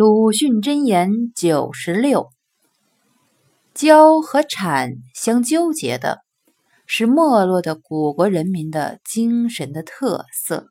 鲁迅箴言九十六交和产相纠结的是没落的古国人民的精神的特色。